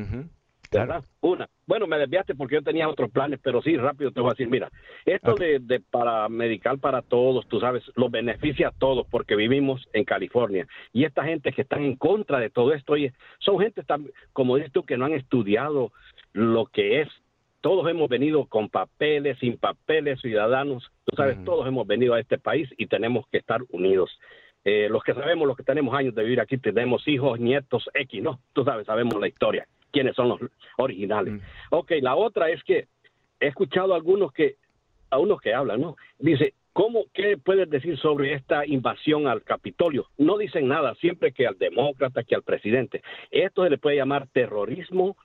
¿Verdad? Una. Bueno, me desviaste porque yo tenía otros planes, pero sí, rápido te voy a decir, mira, esto de, de paramedical para todos, tú sabes, lo beneficia a todos porque vivimos en California. Y esta gente que están en contra de todo esto, oye, son gente, tan, como dices tú, que no han estudiado lo que es todos hemos venido con papeles, sin papeles, ciudadanos, tú sabes, todos hemos venido a este país y tenemos que estar unidos. Eh, los que sabemos, los que tenemos años de vivir aquí, tenemos hijos, nietos, X, ¿no? Tú sabes, sabemos la historia, quiénes son los originales. Ok, la otra es que he escuchado a algunos que, a unos que hablan, ¿no? Dice, ¿Cómo, ¿Qué puedes decir sobre esta invasión al Capitolio? No dicen nada, siempre que al demócrata, que al presidente. Esto se le puede llamar terrorismo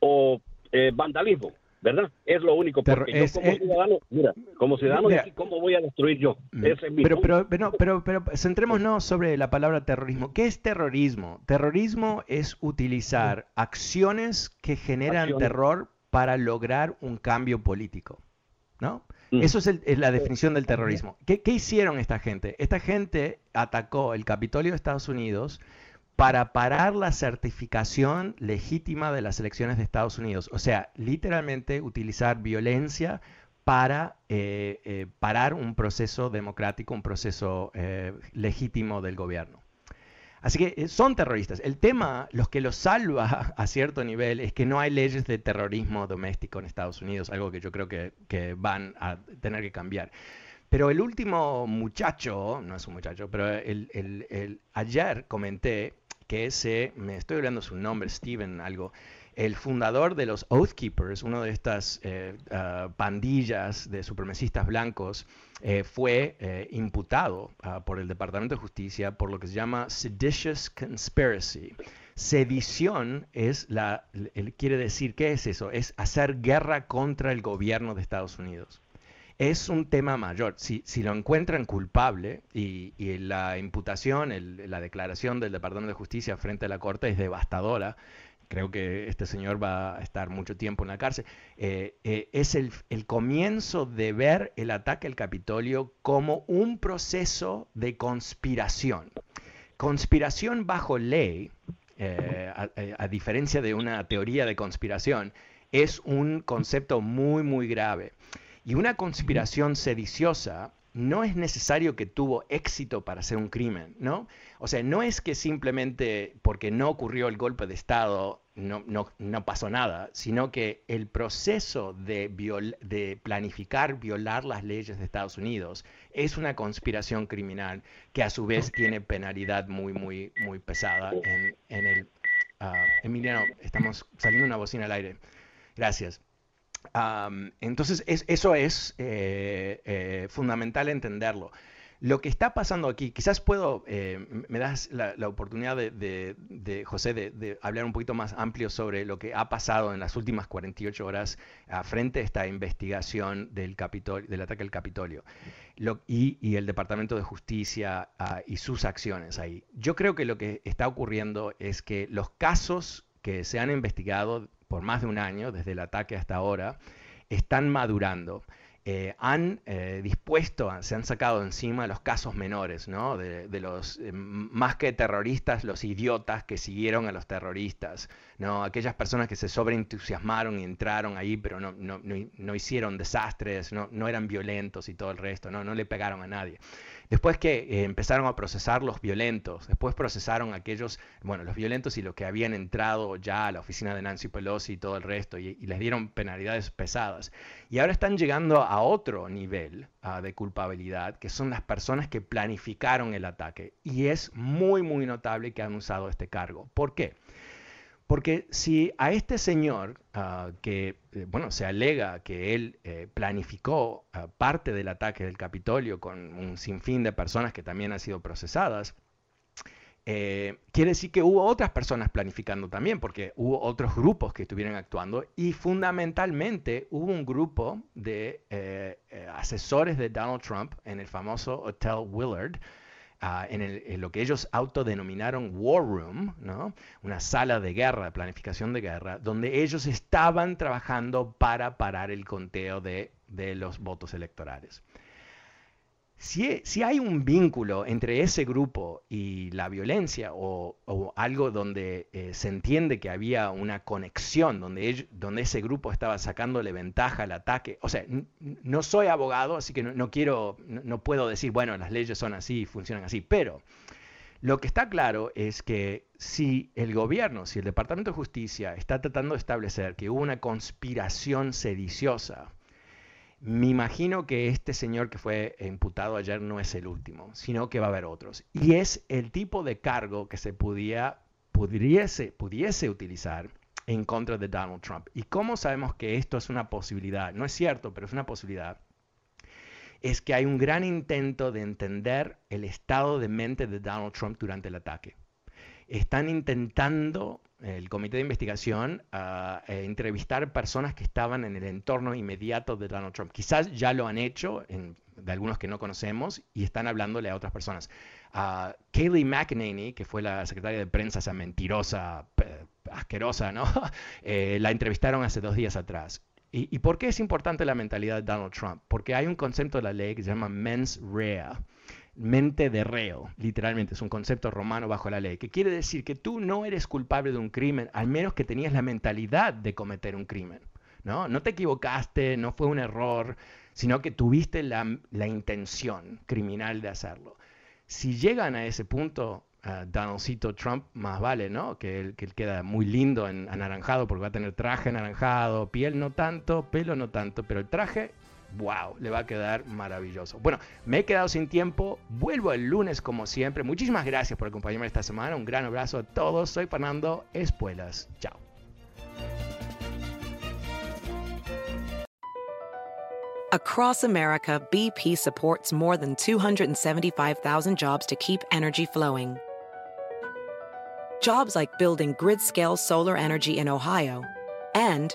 o eh, vandalismo, ¿verdad? Es lo único. Porque yo como ciudadano, mira, como ciudadano de aquí, ¿cómo voy a destruir yo? Mm. pero, pero, pero, pero, pero centrémonos sobre la palabra terrorismo. ¿Qué es terrorismo? Terrorismo es utilizar acciones que generan terror para lograr un cambio político, ¿no? Mm. Eso es, la definición del terrorismo. ¿Qué, hicieron esta gente? Esta gente atacó el Capitolio de Estados Unidos para parar la certificación legítima de las elecciones de Estados Unidos. O sea, literalmente utilizar violencia para eh, eh, parar un proceso democrático, un proceso eh, legítimo del gobierno. Así que son terroristas. El tema, los que los salva (laughs) a cierto nivel, es que no hay leyes de terrorismo doméstico en Estados Unidos, algo que yo creo que, van a tener que cambiar. Pero el último muchacho, no es un muchacho, pero el, ayer comenté que ese, me estoy hablando su nombre, Steven, algo, el fundador de los Oath Keepers, una de estas ah, pandillas de supremacistas blancos, eh, fue eh, imputado ah, por el Departamento de Justicia por lo que se llama seditious conspiracy. Sedición es la, quiere decir, ¿qué es eso? Es hacer guerra contra el gobierno de Estados Unidos. Es un tema mayor. Si, lo encuentran culpable y, la imputación, la declaración del Departamento de Justicia frente a la Corte es devastadora, creo que este señor va a estar mucho tiempo en la cárcel, eh, eh, es el, comienzo de ver el ataque al Capitolio como un proceso de conspiración. Conspiración bajo ley, eh, a, diferencia de una teoría de conspiración, es un concepto muy, muy grave. Y una conspiración sediciosa no es necesario que tuvo éxito para hacer un crimen, ¿no? O sea, no es que simplemente porque no ocurrió el golpe de Estado no, no, pasó nada, sino que el proceso de, de, planificar violar las leyes de Estados Unidos es una conspiración criminal que a su vez tiene penalidad muy, muy, muy pesada en, en el... Uh, Emiliano, estamos saliendo una bocina al aire. Gracias entonces, eso es eh, eh, fundamental entenderlo. Lo que está pasando aquí, quizás puedo, eh, me das la, oportunidad de, José, de, hablar un poquito más amplio sobre lo que ha pasado en las últimas 48 horas frente a esta investigación del, del ataque al Capitolio y, el Departamento de Justicia ah, y sus acciones ahí. Yo creo que lo que está ocurriendo es que los casos que se han investigado por más de un año, desde el ataque hasta ahora, están madurando. Eh, han eh, dispuesto, se han sacado encima los casos menores, ¿no? de, los eh, más que terroristas, los idiotas que siguieron a los terroristas, ¿no? aquellas personas que se sobreentusiasmaron y entraron ahí, pero no, no, no, hicieron desastres, no, no eran violentos y todo el resto, no, no le pegaron a nadie. Después que eh, empezaron a procesar los violentos, después procesaron aquellos, bueno, los violentos y los que habían entrado ya a la oficina de Nancy Pelosi y todo el resto, y, les dieron penalidades pesadas. Y ahora están llegando a otro nivel ah, de culpabilidad, que son las personas que planificaron el ataque. Y es muy, muy notable que han usado este cargo. ¿Por qué? Porque si a este señor, ah, que eh, bueno, se alega que él eh, planificó ah, parte del ataque del Capitolio con un sinfín de personas que también han sido procesadas, eh, quiere decir que hubo otras personas planificando también, porque hubo otros grupos que estuvieron actuando y fundamentalmente hubo un grupo de asesores de Donald Trump en el famoso Hotel Willard, Ah, en, lo que ellos autodenominaron War Room, ¿no? una sala de guerra, de planificación de guerra, donde ellos estaban trabajando para parar el conteo de los votos electorales. Si, hay un vínculo entre ese grupo y la violencia o, algo donde eh, se entiende que había una conexión, donde, donde ese grupo estaba sacándole ventaja al ataque, o sea, no soy abogado, así que no, quiero, no, puedo decir, bueno, las leyes son así, funcionan así, pero Lo que está claro es que si el gobierno, si el Departamento de Justicia está tratando de establecer que hubo una conspiración sediciosa, me imagino que este señor que fue imputado ayer no es el último, sino que va a haber otros. Y es el tipo de cargo que se pudiese, pudiese utilizar en contra de Donald Trump. ¿Y cómo sabemos que esto es una posibilidad? No es cierto, pero es una posibilidad es que hay un gran intento de entender el estado de mente de Donald Trump durante el ataque. Están intentando, el comité de investigación, uh, entrevistar personas que estaban en el entorno inmediato de Donald Trump. Quizás ya lo han hecho, de algunos que no conocemos, y están hablándole a otras personas. Uh, Kayleigh McEnany, que fue la secretaria de prensa, esa mentirosa, asquerosa, ¿no? (laughs) eh, la entrevistaron hace dos días atrás. ¿Y, por qué es importante la mentalidad de Donald Trump? Porque hay un concepto de la ley que se llama mens rea, mente de reo, literalmente, es un concepto romano bajo la ley, que quiere decir que tú no eres culpable de un crimen, al menos que tenías la mentalidad de cometer un crimen. No, no te equivocaste, no fue un error, sino que tuviste la, la intención criminal de hacerlo. Si llegan a ese punto, Donaldcito Trump, más vale, ¿no? Que él, que él queda muy lindo en anaranjado porque va a tener traje anaranjado, piel no tanto, pelo no tanto, pero el traje, wow, le va a quedar maravilloso. Bueno, me he quedado sin tiempo, vuelvo el lunes como siempre. Muchísimas gracias por acompañarme esta semana, un gran abrazo a todos, soy Fernando Espuelas, chao. Across America, BP supports more than 275,000 jobs to keep energy flowing Jobs like building grid-scale solar energy in Ohio and